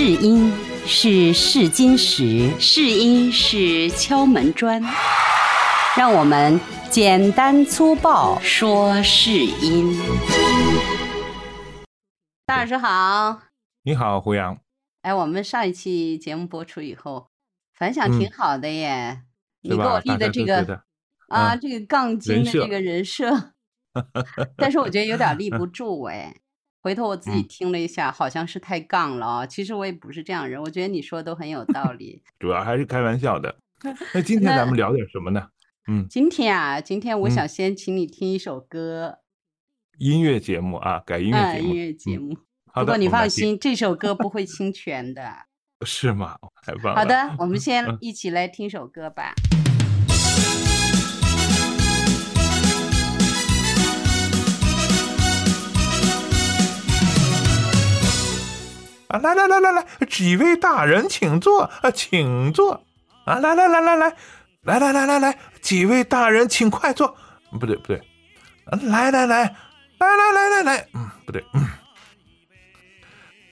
试音是试金石，试音是敲门砖，让我们简单粗暴说试音。大老师好，你好，胡杨。哎，我们上一期节目播出以后，反响挺好的耶。你给我立的这个啊，这个杠精的这个人设，但是我觉得有点立不住哎。回头我自己听了一下，好像是太杠了啊。其实我也不是这样人，我觉得你说的都很有道理。主要还是开玩笑的。那今天咱们聊点什么呢？嗯，今天啊，今天我想先请你听一首歌。音乐节目啊，改音乐节目。音乐节目。不过你放心，这首歌不会侵权的。是吗？太棒了。好的，我们先一起来听首歌吧。啊，来来来来来，几位大人请坐啊，请坐啊，来来来来来，来来来来来，几位大人请快坐，不对不对，来来来来来来来来，嗯，不对，嗯，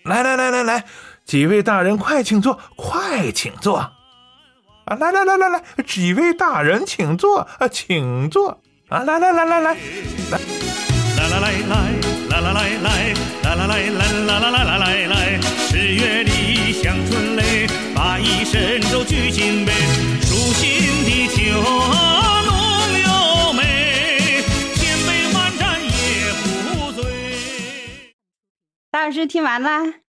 来来来来来，几位大人快请坐，快请坐啊，来来来来来，几位大人请坐啊，请坐。啊，来来来来来来。来来来来来来来来来来来来来来来老师听完了，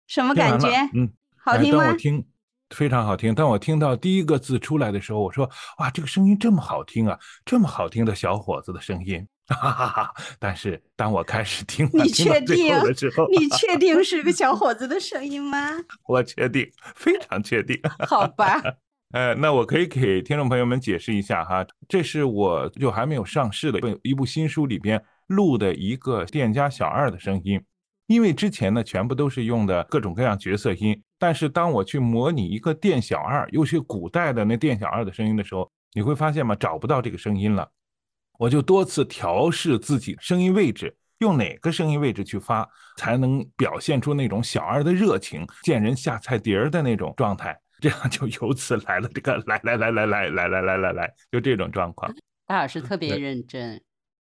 什么感觉？嗯，好听吗？我听非常好听。当我听到第一个字出来的时候，我说：“哇，这个声音这么好听啊！这么好听的小伙子的声音。”哈哈哈！但是当我开始听你确定的时候，你确定是个小伙子的声音吗？我确定，非常确定。好吧。呃，那我可以给听众朋友们解释一下哈，这是我就还没有上市的一一部新书里边录的一个店家小二的声音，因为之前呢全部都是用的各种各样角色音，但是当我去模拟一个店小二，又是古代的那店小二的声音的时候，你会发现嘛，找不到这个声音了。我就多次调试自己声音位置，用哪个声音位置去发，才能表现出那种小二的热情，见人下菜碟儿的那种状态，这样就由此来了这个来来来来来来来来来来，就这种状况。大老师特别认真，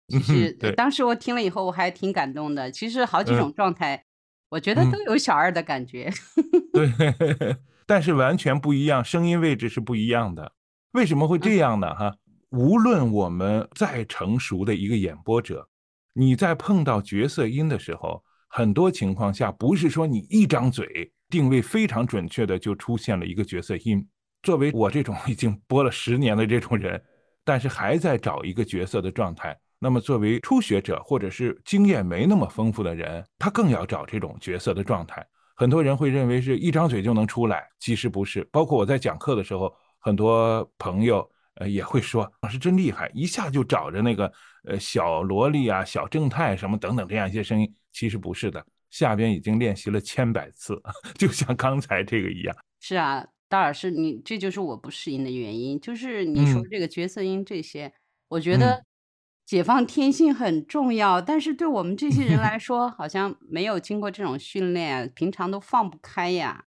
是当时我听了以后我还挺感动的。其实好几种状态，我觉得都有小二的感觉。对，但是完全不一样，声音位置是不一样的。为什么会这样呢？哈？无论我们再成熟的一个演播者，你在碰到角色音的时候，很多情况下不是说你一张嘴定位非常准确的就出现了一个角色音。作为我这种已经播了十年的这种人，但是还在找一个角色的状态，那么作为初学者或者是经验没那么丰富的人，他更要找这种角色的状态。很多人会认为是一张嘴就能出来，其实不是。包括我在讲课的时候，很多朋友。呃，也会说老师真厉害，一下就找着那个呃小萝莉啊、小正太什么等等这样一些声音，其实不是的，下边已经练习了千百次，就像刚才这个一样。是啊，大老师，你这就是我不适应的原因，就是你说这个角色音这些，我觉得解放天性很重要，但是对我们这些人来说，好像没有经过这种训练，平常都放不开呀，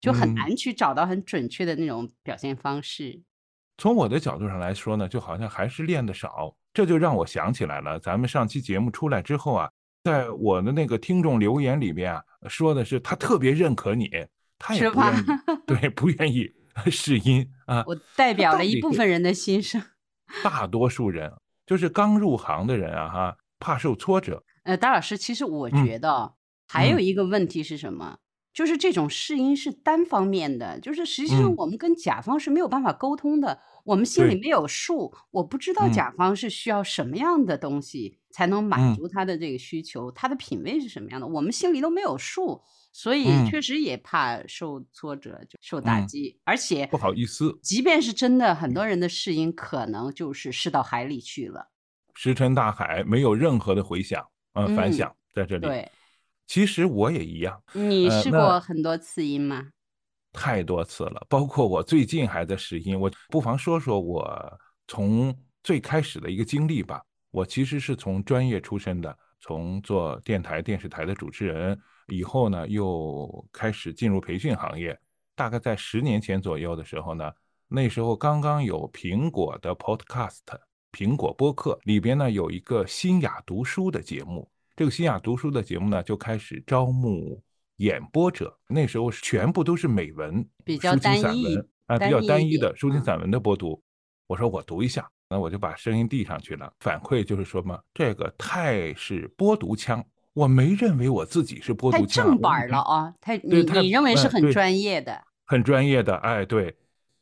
就很难去找到很准确的那种表现方式。从我的角度上来说呢，就好像还是练的少，这就让我想起来了。咱们上期节目出来之后啊，在我的那个听众留言里边啊，说的是他特别认可你，他也不愿意，对，不愿意 试音啊。我代表了一部分人的心声。大多数人就是刚入行的人啊，哈，怕受挫折。呃，大老师，其实我觉得还有一个问题是什么？就是这种试音是单方面的，就是实际上我们跟甲方是没有办法沟通的，我们心里没有数，我不知道甲方是需要什么样的东西才能满足他的这个需求，他的品味是什么样的，我们心里都没有数，所以确实也怕受挫折、就受打击，而且不好意思，即便是真的，很多人的试音可能就是试到海里去了，石沉大海，没有任何的回响，呃，反响在这里。对。其实我也一样。你试过很多次音吗？太多次了，包括我最近还在试音。我不妨说说我从最开始的一个经历吧。我其实是从专业出身的，从做电台、电视台的主持人，以后呢又开始进入培训行业。大概在十年前左右的时候呢，那时候刚刚有苹果的 Podcast，苹果播客里边呢有一个新雅读书的节目。这个新雅读书的节目呢就开始招募演播者。那时候全部都是美文，比较单一啊，比较单一的抒情散文的播读。我说我读一下，那我就把声音递上去了。反馈就是说嘛，这个太是播读腔。我没认为我自己是播读腔，太正版了啊！太你你认为是很专业的，很专业的。哎，对，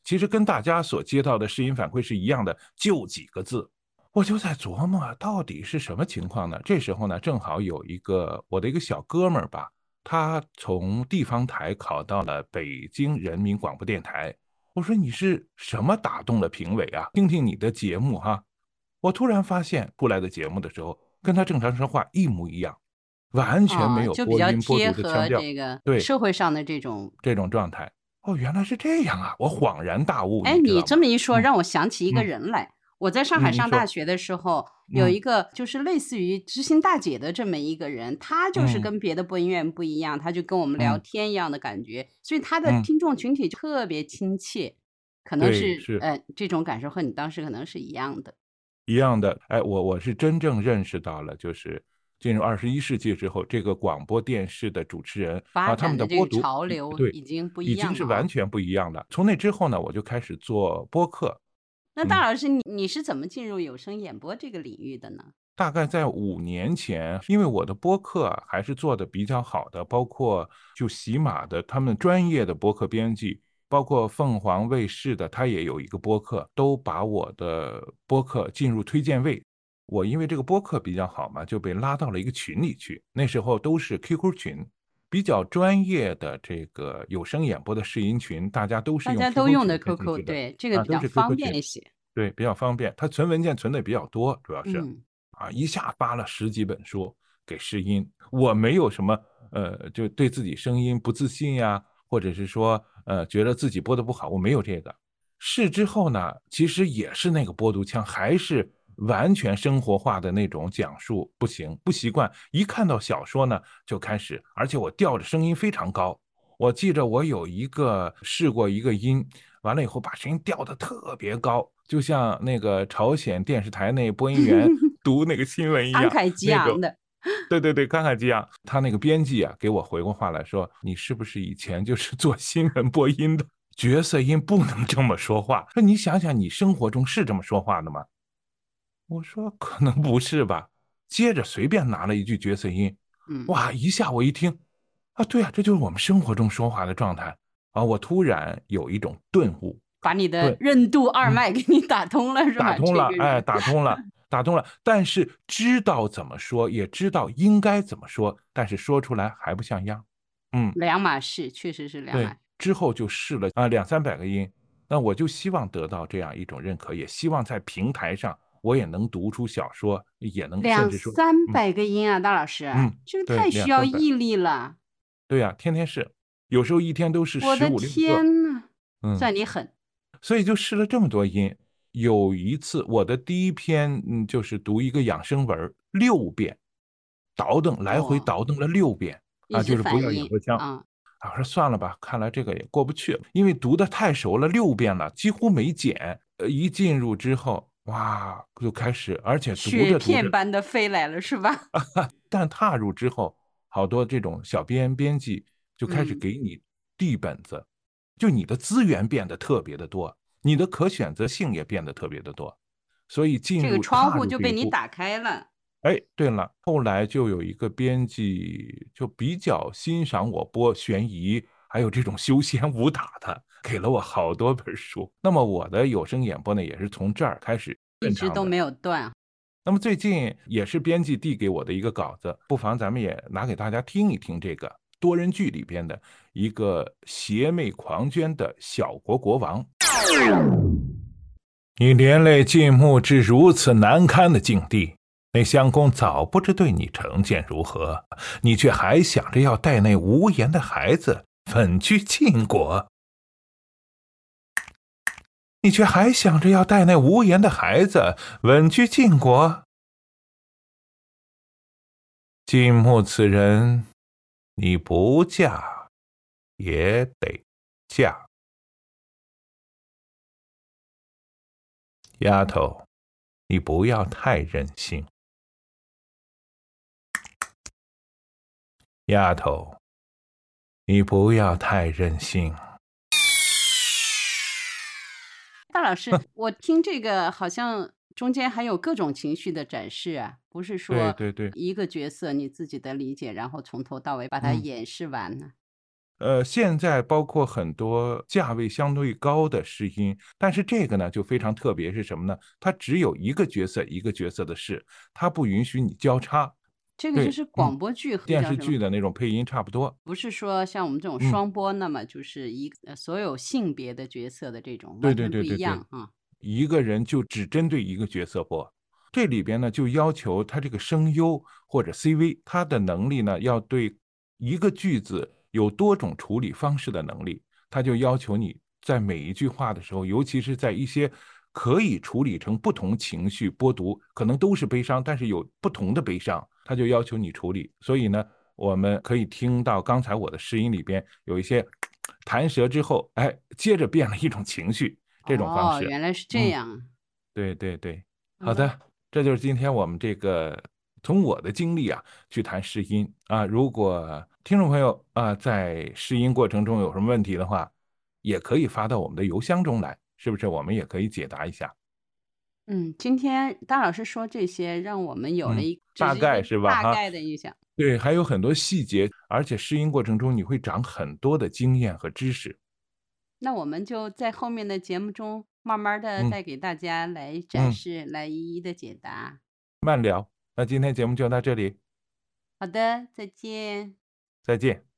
其实跟大家所接到的试音反馈是一样的，就几个字。我就在琢磨，到底是什么情况呢？这时候呢，正好有一个我的一个小哥们儿吧，他从地方台考到了北京人民广播电台。我说你是什么打动了评委啊？听听你的节目哈。我突然发现出来的节目的时候，跟他正常说话一模一样。完全没有播音播读的腔调，对社会上的这种这种状态。哦，原来是这样啊！我恍然大悟。哎，你这么一说，让我想起一个人来。我在上海上大学的时候，有一个就是类似于知心大姐的这么一个人，他就是跟别的播音员不一样，他就跟我们聊天一样的感觉，所以她的听众群体特别亲切，可能是呃这种感受和你当时可能是一样的。一样的，哎，我我是真正认识到了，就是。进入二十一世纪之后，这个广播电视的主持人啊，他们的播读潮流对已经不一样，已经是完全不一样了。从那之后呢，我就开始做播客。那大老师，你你是怎么进入有声演播这个领域的呢？大概在五年前，因为我的播客还是做的比较好的，包括就喜马的他们专业的播客编辑，包括凤凰卫视的，他也有一个播客，都把我的播客进入推荐位。我因为这个播客比较好嘛，就被拉到了一个群里去。那时候都是 QQ 群，比较专业的这个有声演播的试音群，大家都是用 QQ 的 QQ，对这个比较方便一些。对，比较方便，它存文件存的比较多，主要是啊，一下发了十几本书给试音。我没有什么呃，就对自己声音不自信呀，或者是说呃，觉得自己播的不好，我没有这个。试之后呢，其实也是那个播读腔，还是。完全生活化的那种讲述不行，不习惯。一看到小说呢，就开始，而且我调着声音非常高。我记着我有一个试过一个音，完了以后把声音调的特别高，就像那个朝鲜电视台那播音员 读那个新闻一样，慷慨激昂的。对对对，慷慨激昂。他那个编辑啊，给我回过话来说：“你是不是以前就是做新闻播音的？角色音不能这么说话。说你想想，你生活中是这么说话的吗？”我说可能不是吧，接着随便拿了一句角色音，哇，一下我一听，啊，对啊，这就是我们生活中说话的状态啊！我突然有一种顿悟，把你的任督二脉给你打通了，是吧？打通了，哎，打通了，打通了。但是知道怎么说，也知道应该怎么说，但是说出来还不像样，嗯，两码事，确实是两码。之后就试了啊，两三百个音，那我就希望得到这样一种认可，也希望在平台上。我也能读出小说，也能两三百个音啊，大老师，嗯，这个太需要毅力了。对呀，天天试，有时候一天都是十五六个。我的天呐，嗯，算你狠。所以就试了这么多音。有一次，我的第一篇嗯，就是读一个养生文六遍，倒腾来回倒腾了六遍啊，就是不要演播腔啊。我说算了吧，看来这个也过不去，因为读的太熟了，六遍了，几乎没减。呃，一进入之后。哇，就开始，而且雪片般的飞来了，是吧？但踏入之后，好多这种小编编辑就开始给你递本子，就你的资源变得特别的多，你的可选择性也变得特别的多，所以进入这个窗户就被你打开了。哎，对了，后来就有一个编辑就比较欣赏我播悬疑，还有这种修仙武打的。给了我好多本书，那么我的有声演播呢，也是从这儿开始，一直都没有断。那么最近也是编辑递给我的一个稿子，不妨咱们也拿给大家听一听这个多人剧里边的一个邪魅狂狷的小国国王。你连累晋穆至如此难堪的境地，那相公早不知对你成见如何，你却还想着要带那无言的孩子稳居晋国。你却还想着要带那无言的孩子稳居晋国。晋穆此人，你不嫁也得嫁。丫头，你不要太任性。丫头，你不要太任性。大老师，我听这个好像中间还有各种情绪的展示啊，不是说对对对一个角色你自己的理解，然后从头到尾把它嗯演示完呢？呃，现在包括很多价位相对高的试音，但是这个呢就非常特别，是什么呢？它只有一个角色一个角色的试，它不允许你交叉，对这个就是嗯广播剧和电视什么剧的那种配音差不多。不是说像我们这种嗯双播，那么就是一所有性别的角色的这种对完全不一对对对对样啊。一个人就只针对一个角色播。这里边呢，就要求他这个声优或者 CV，他的能力呢，要对一个句子有多种处理方式的能力。他就要求你在每一句话的时候，尤其是在一些可以处理成不同情绪播读，可能都是悲伤，但是有不同的悲伤，他就要求你处理。所以呢，我们可以听到刚才我的试音里边有一些弹舌之后，哎，接着变了一种情绪，这种方哦，式。原来是这嗯样。对对对，好的，这就是今天我们这个从我的经历啊去谈试音啊。如果听众朋友啊在试音过程中有什么问题的话，也可以发到我们的邮箱中来，是不是？我们也可以解答一下。嗯，今天大老师说这些，让我们有了嗯一大概是吧哈大概的印象。对，还有很多细节，而且试音过程中你会长很多的经验和知识。那我们就在后面的节目中，慢慢的嗯带给大家来展嗯示，来一一的解答。慢聊，那今天节目就到这里，好的，再见。再见。